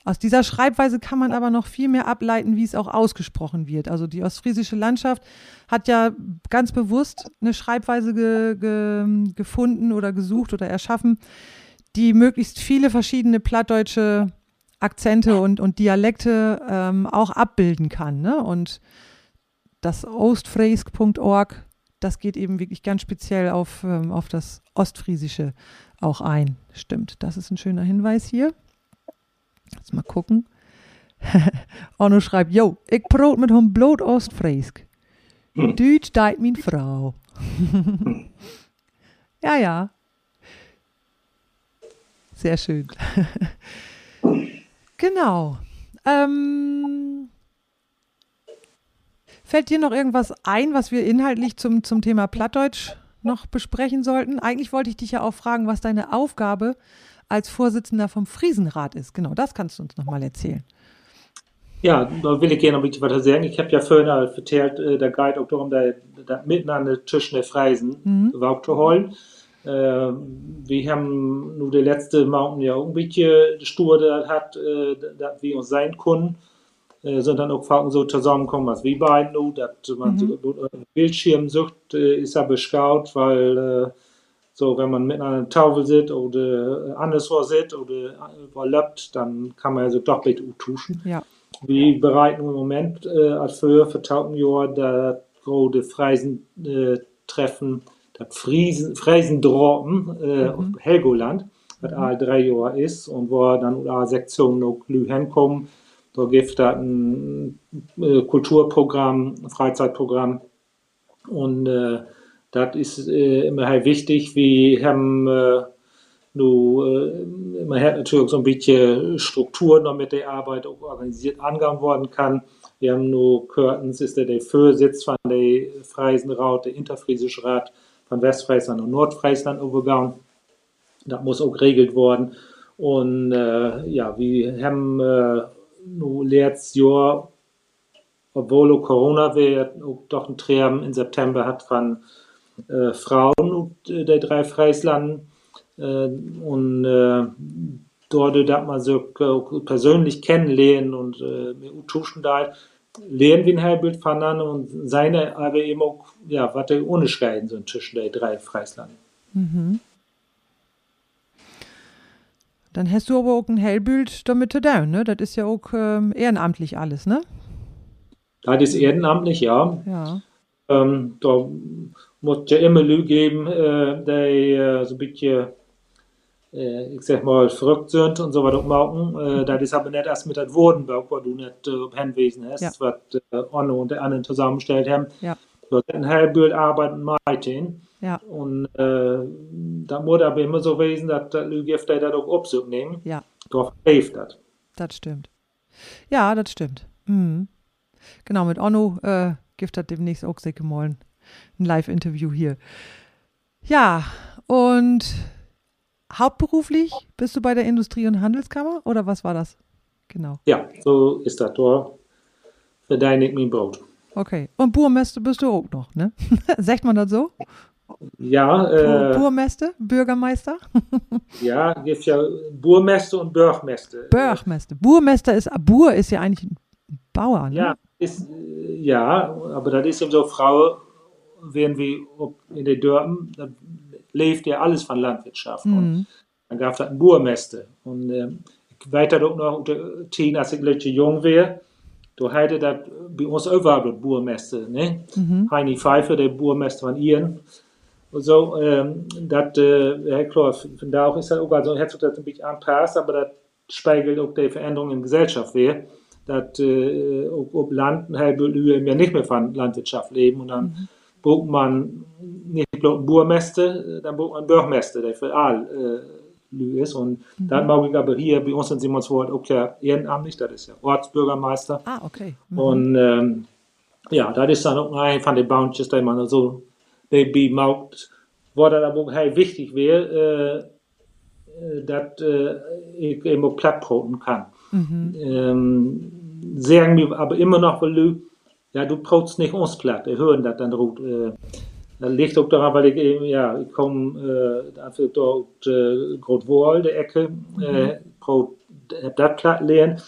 Aus dieser Schreibweise kann man aber noch viel mehr ableiten, wie es auch ausgesprochen wird. Also die ostfriesische Landschaft hat ja ganz bewusst eine Schreibweise ge, ge, gefunden oder gesucht oder erschaffen, die möglichst viele verschiedene plattdeutsche Akzente und, und Dialekte ähm, auch abbilden kann. Ne? Und das ostfriesk.org das geht eben wirklich ganz speziell auf, ähm, auf das Ostfriesische auch ein. Stimmt, das ist ein schöner Hinweis hier. Jetzt mal gucken. [laughs] Onno schreibt, yo, ich brot mit hom Blut Ostfriesk. Hm. Deutsch deit min Frau. [laughs] ja, ja. Sehr schön. [laughs] genau. Ähm, Fällt dir noch irgendwas ein, was wir inhaltlich zum, zum Thema Plattdeutsch noch besprechen sollten? Eigentlich wollte ich dich ja auch fragen, was deine Aufgabe als Vorsitzender vom Friesenrat ist. Genau, das kannst du uns nochmal erzählen. Ja, da will ich gerne ein bisschen weiter sagen. Ich habe ja vorhin erzählt, äh, der Guide auch darum, da, da mitten an den Tischen der Freisen mhm. überhaupt zu holen. Äh, wir haben nur der letzte Mountain ja irgendwie stur hat, äh, dass wir uns sein können äh, sind dann auch Fragen so zusammenkommen, was wie beiden, dass man mhm. so Bildschirm sucht, äh, ist aber beskaut, weil So, wenn man mit einer Tafel sitzt oder anderswo sitzt oder lebt, dann kann man also doppelt tuschen. Ja. Wir bereiten im Moment äh, als für vertauten Jahr das große Freisen äh, Treffen, das Friesen, Freisendroppen äh, mhm. Helgoland, das mhm. alle drei Jahre ist und wo dann eine Sektion noch hinkommen. Da gibt es ein äh, Kulturprogramm, ein Freizeitprogramm und äh, das ist äh, immer halt wichtig. Wir haben äh, nu, äh, man hat natürlich so ein bisschen Strukturen, damit die Arbeit auch organisiert angegangen worden kann. Wir haben nur Curtains, ist der, der von der Freisenraut, der Interfriesische Rat von Westfriesland und Nordfriesland übergegangen. Das muss auch geregelt worden. Und äh, ja, wir haben äh, nur letztes Jahr, obwohl Corona auch doch ein Treffen im September hat von äh, Frauen und äh, der drei Freislanden. Äh, und äh, dort dat man so persönlich kennenlernen und äh, tuschen da lernen wir ein Heilbild voneinander und seine aber eben auch, ja, was der unterscheiden sind zwischen den drei Freislanden. Mhm. Dann hast du aber auch ein Hellbild damit zu tun, ne? Das ist ja auch ähm, ehrenamtlich alles, ne? Das ist ehrenamtlich, ja. Ja. Ähm, da muss ja immer Leute geben, äh, die äh, so ein bisschen äh, ich sag mal, verrückt sind und so weiter machen. Äh, das ist aber nicht erst mit dem Wodenberg, wo du nicht äh, hinwesen hast, ja. was äh, Onno und der anderen zusammengestellt haben. Ja. Du hast ein Hellbild arbeiten Martin. Ja. Und äh, da muss aber immer so gewesen, dass der Lügift da doch Abzug nehmen. Ja. Doch hilft das. Das stimmt. Ja, das stimmt. Mhm. Genau, mit Onno äh, gibt das demnächst auch sehr gemollen. Ein Live-Interview hier. Ja, und hauptberuflich bist du bei der Industrie- und Handelskammer oder was war das? Genau. Ja, so ist das. Da verdiene ich mein Brot. Okay. Und Burmester bist du auch noch, ne? [laughs] Sagt man das so? Ja. Äh, Burmester? Bürgermeister? [laughs] ja, gibt ja Burmester und Bürgmester. Bürgmester. Burmester ist, Bur ist ja eigentlich ein Bauer, ne? Ja, ist, ja, aber das ist eben so, Frauen werden wie in den Dörpen, lebt ja alles von Landwirtschaft. Mhm. Und dann gab es einen Burmester. Und äh, weiter auch noch unter Teen, als ich letzte jung war, da hatte das bei uns überall Burmester. Ne? Mhm. Heini Pfeiffer, der Burmester von Ihren. Und so, ähm, das, äh, klar, von da auch ist das auch, also sich das ein bisschen anpasst, aber das spiegelt auch die Veränderung in der Gesellschaft wieder dass äh, ob Land halt ja nicht mehr von Landwirtschaft leben und dann mhm braucht man nicht bloß einen Burmeister, dann braucht man einen Bürgermeister, der für all äh, ist. Und mhm. dann mag ich aber hier bei uns in Simonswald auch ja ehrenamtlich, das ist ja Ortsbürgermeister. Ah, okay. Mhm. Und ähm, ja, das ist dann auch ein von den Bounties, die man so Baby macht, wo das aber auch hey, wichtig wäre, äh, dass äh, ich eben auch plattbroten kann. Mhm. Ähm, sagen wir aber immer noch, weil ja, du brauchst nicht uns platt, wir hören das dann gut. Äh, das liegt auch daran, weil ich eben, ja, ich komme äh, dafür dort äh, Grotwohl, der Ecke, mhm. äh, brauch, das platt lernen.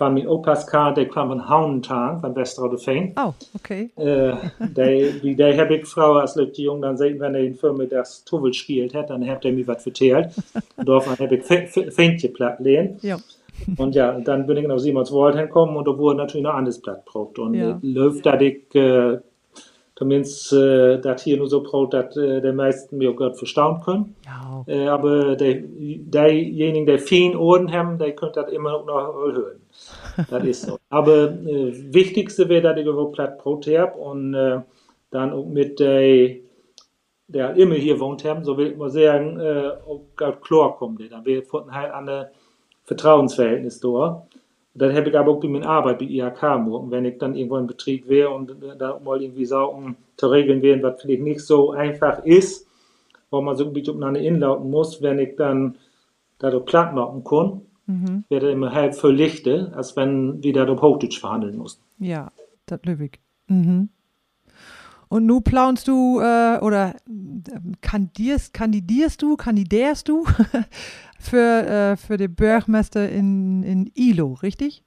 Von meinem Opas der kam von Haunentang, von Westerode Oh, okay. Äh, der, die, der habe ich Frau als Leute jung dann sehen, wenn er in Firma das Tuvel spielt hat, dann hat er mir was erzählt. Und davon habe ich Fähnchen platt lernen. Ja. Und ja, dann bin ich nach Simonswald hingekommen und da wurde natürlich noch anderes Blatt braucht. Und ja. läuft da ich, äh, zumindest äh, das hier nur so braucht, dass äh, die meisten mir auch gut verstauen können. Ja. Äh, aber derjenigen, der vielen Ohren haben, der könnte das immer noch hören. das ist so. [laughs] Aber äh, wichtigste wäre, dass ich überhaupt Blatt braucht habe und äh, dann auch mit der der immer hier wohnt haben, so will ich mal sagen, äh, auch Chlor kommt, dann wir von halt an der Vertrauensverhältnis da. Das habe ich aber auch bei meiner Arbeit bei IHK Und wenn ich dann irgendwo im Betrieb wäre und da mal irgendwie sagen, zu regeln wären, was vielleicht nicht so einfach ist, wo man so ein bisschen umeinander inlauten muss, wenn ich dann da platt machen kann, mhm. wäre immer halb für Lichte, als wenn wir da Hochdeutsch verhandeln mussten. Ja, das löwig. Mhm. Und nun planst du äh, oder kandidierst, kandidierst du, kandidierst du [laughs] für, äh, für den Bürgermeister in, in ILO, richtig?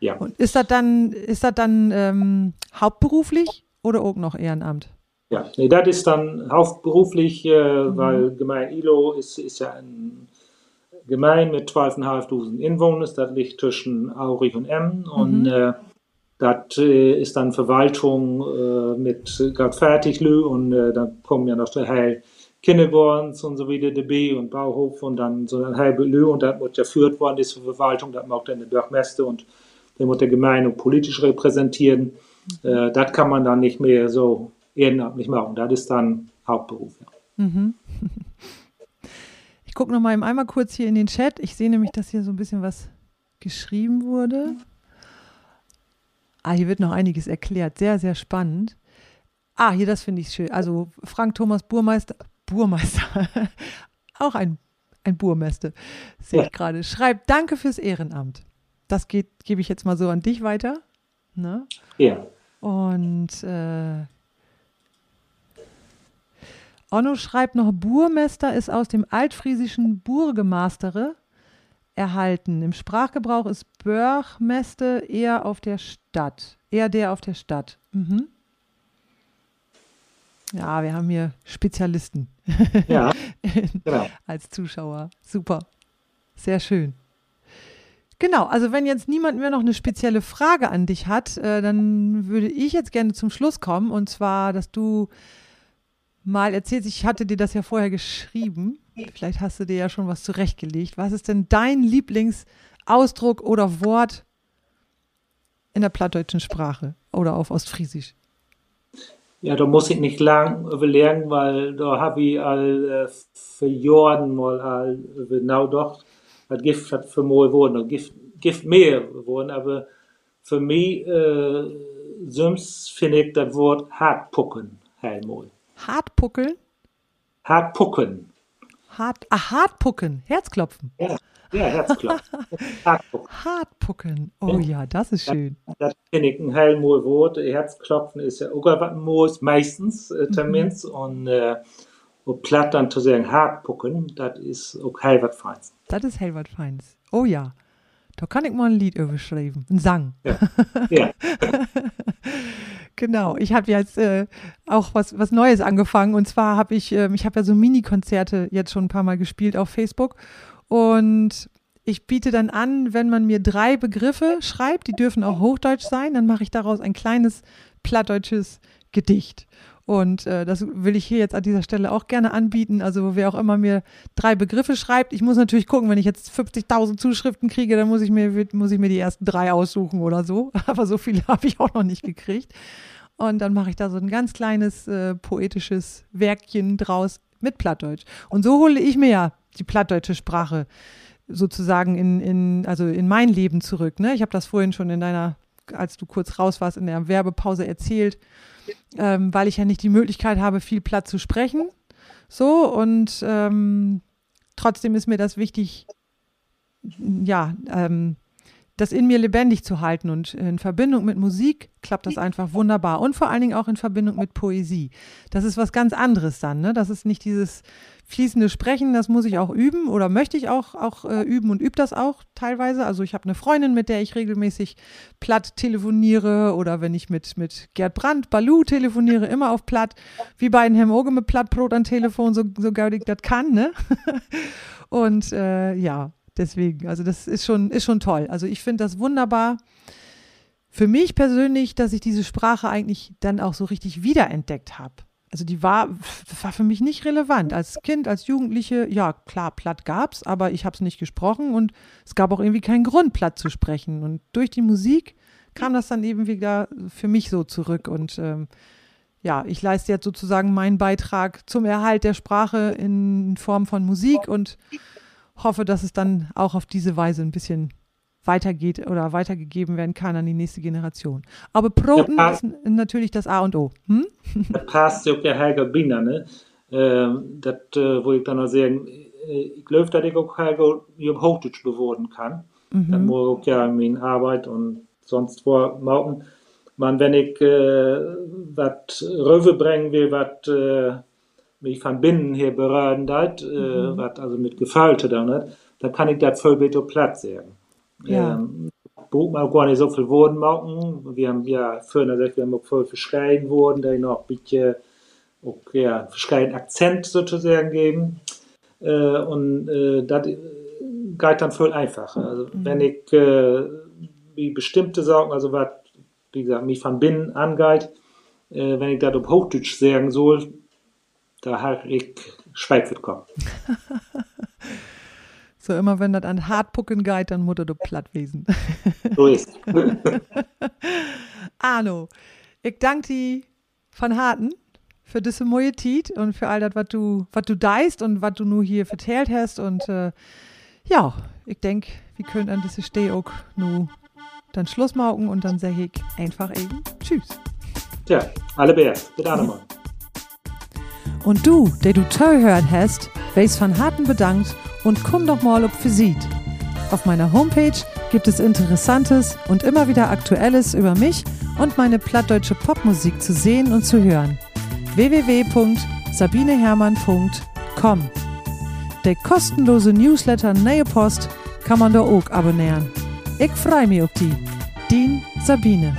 Ja. Und ist das dann, ist das dann ähm, hauptberuflich oder auch noch Ehrenamt? Ja, nee, das ist dann hauptberuflich, äh, mhm. weil Gemein Ilo ist, ist ja ein Gemein mit 12.500 Inwohnern, das liegt zwischen Aurich und Emmen und mhm. äh, das äh, ist dann Verwaltung äh, mit gerade fertig und äh, dann kommen ja noch der Heil Kindergartens und so wieder dabei und Bauhof und dann so ein halbe Lü und das wird ja führt worden, diese Verwaltung, das macht dann der Bürgermeister und der muss der Gemeinde politisch repräsentieren. Mhm. Äh, das kann man dann nicht mehr so ehrenamtlich machen. Das ist dann Hauptberuf. Ja. Mhm. Ich gucke noch mal einmal kurz hier in den Chat. Ich sehe nämlich, dass hier so ein bisschen was geschrieben wurde. Ah, hier wird noch einiges erklärt. Sehr, sehr spannend. Ah, hier, das finde ich schön. Also Frank Thomas Burmeister, Burmeister, [laughs] auch ein, ein Burmeister, sehe ja. ich gerade, schreibt, danke fürs Ehrenamt. Das gebe ich jetzt mal so an dich weiter. Ne? Ja. Und äh, Onno schreibt noch, Burmester ist aus dem altfriesischen Burgemastere erhalten. Im Sprachgebrauch ist Börchmeste eher auf der Stadt. Eher der auf der Stadt. Mhm. Ja, wir haben hier Spezialisten. Ja, [laughs] genau. Als Zuschauer. Super. Sehr schön. Genau, also wenn jetzt niemand mehr noch eine spezielle Frage an dich hat, äh, dann würde ich jetzt gerne zum Schluss kommen. Und zwar, dass du mal erzählst, ich hatte dir das ja vorher geschrieben, vielleicht hast du dir ja schon was zurechtgelegt. Was ist denn dein Lieblingsausdruck oder Wort in der plattdeutschen Sprache oder auf Ostfriesisch? Ja, da muss ich nicht lang überlegen, weil da habe ich all äh, für Jahre mal all, genau doch, das Gift hat für mal geworden, Gift, Gift mehr geworden, aber für mich, äh, finde ich das Wort Hartpucken heilmal. Hartpuckeln? Hartpucken. Hart, ah, Hartpucken, Herzklopfen. Ja, ja Herzklopfen. [laughs] Hartpucken. Hartpucken. Oh ja, das ist schön. Das, finde ich ein heilmoor Wort. Herzklopfen ist ja auch was Moos meistens, äh, mhm. und äh, und platt dann zu sagen Hartpucken, das ist auch heil was Feins. Das ist heil was Feins. Oh ja. Da kann ich mal ein Lied überschreiben, ein Sang. Ja. ja. [laughs] Genau, ich habe jetzt äh, auch was, was Neues angefangen und zwar habe ich, äh, ich habe ja so Mini-Konzerte jetzt schon ein paar Mal gespielt auf Facebook und ich biete dann an, wenn man mir drei Begriffe schreibt, die dürfen auch Hochdeutsch sein, dann mache ich daraus ein kleines plattdeutsches Gedicht. Und äh, das will ich hier jetzt an dieser Stelle auch gerne anbieten. Also wer auch immer mir drei Begriffe schreibt, ich muss natürlich gucken, wenn ich jetzt 50.000 Zuschriften kriege, dann muss ich, mir, muss ich mir die ersten drei aussuchen oder so. [laughs] Aber so viele [laughs] habe ich auch noch nicht gekriegt. Und dann mache ich da so ein ganz kleines äh, poetisches Werkchen draus mit Plattdeutsch. Und so hole ich mir ja die plattdeutsche Sprache sozusagen in, in, also in mein Leben zurück. Ne? Ich habe das vorhin schon in deiner, als du kurz raus warst, in der Werbepause erzählt ähm, weil ich ja nicht die Möglichkeit habe, viel Platz zu sprechen. So, und ähm, trotzdem ist mir das wichtig, ja, ähm, das in mir lebendig zu halten. Und in Verbindung mit Musik klappt das einfach wunderbar. Und vor allen Dingen auch in Verbindung mit Poesie. Das ist was ganz anderes dann. Ne? Das ist nicht dieses fließende Sprechen, das muss ich auch üben oder möchte ich auch, auch äh, üben und übe das auch teilweise. Also ich habe eine Freundin, mit der ich regelmäßig platt telefoniere oder wenn ich mit, mit Gerd Brandt, Balu telefoniere, immer auf platt, wie bei einem Oge mit Plattbrot am Telefon, so, so gaudig das kann. Ne? [laughs] und äh, ja, deswegen, also das ist schon, ist schon toll. Also ich finde das wunderbar. Für mich persönlich, dass ich diese Sprache eigentlich dann auch so richtig wiederentdeckt habe also die war, war für mich nicht relevant. Als Kind, als Jugendliche, ja klar, platt gab's, aber ich habe es nicht gesprochen und es gab auch irgendwie keinen Grund, platt zu sprechen. Und durch die Musik kam das dann eben wieder für mich so zurück. Und ähm, ja, ich leiste jetzt sozusagen meinen Beitrag zum Erhalt der Sprache in Form von Musik und hoffe, dass es dann auch auf diese Weise ein bisschen weitergeht oder weitergegeben werden kann an die nächste Generation. Aber Proten ist natürlich das A und O. Hm? Das passt ja auch der Helga Binder, ne? Ähm, das, äh, wo ich dann noch sagen, äh, ich glaube, dass ich auch Helga auf Hochdeutsch beworten kann. Mhm. Dann muss ich auch ja in Arbeit und sonst wo machen. Man, wenn ich äh, was rüberbringen will, was äh, mich von binnen hier berühren hat, äh, mhm. was also mit Gefallen dann, dann kann ich das voll bitte Platz sagen. Ja. Ähm, braucht man auch gar nicht so viel Woorden machen. Wir haben ja früher gesagt, wir haben auch voll verschreien worden, da noch ein bisschen auch ja, verschiedenen Akzent sozusagen geben. Äh, und äh, das geht dann viel einfacher. Also, mhm. wenn ich äh, wie bestimmte Sachen, also was, wie gesagt, mich von binnen angeht, äh, wenn ich das auf Hochdeutsch sagen soll, da habe ich Schweig kommen. [laughs] so immer wenn das an Hartpucken geht, dann muss er platt wesen. [laughs] so ist. [laughs] Arno, ich danke dir von Harten für diese neue Zeit und für all das, was du, was du deist und was du nur hier vertellt hast. Und äh, ja, ich denke, wir können an diese Steh auch nur dann Schluss machen und dann sage ich einfach eben Tschüss. Ja, alle Bär. Bis dann mal. Und du, der du gehört hast, weis von harten bedankt und komm doch mal ob Visit. Auf meiner Homepage gibt es Interessantes und immer wieder Aktuelles über mich und meine plattdeutsche Popmusik zu sehen und zu hören. www.sabinehermann.com Der kostenlose Newsletter Neue Post kann man da auch abonnieren. Ich freue mich auf die. Dean Sabine.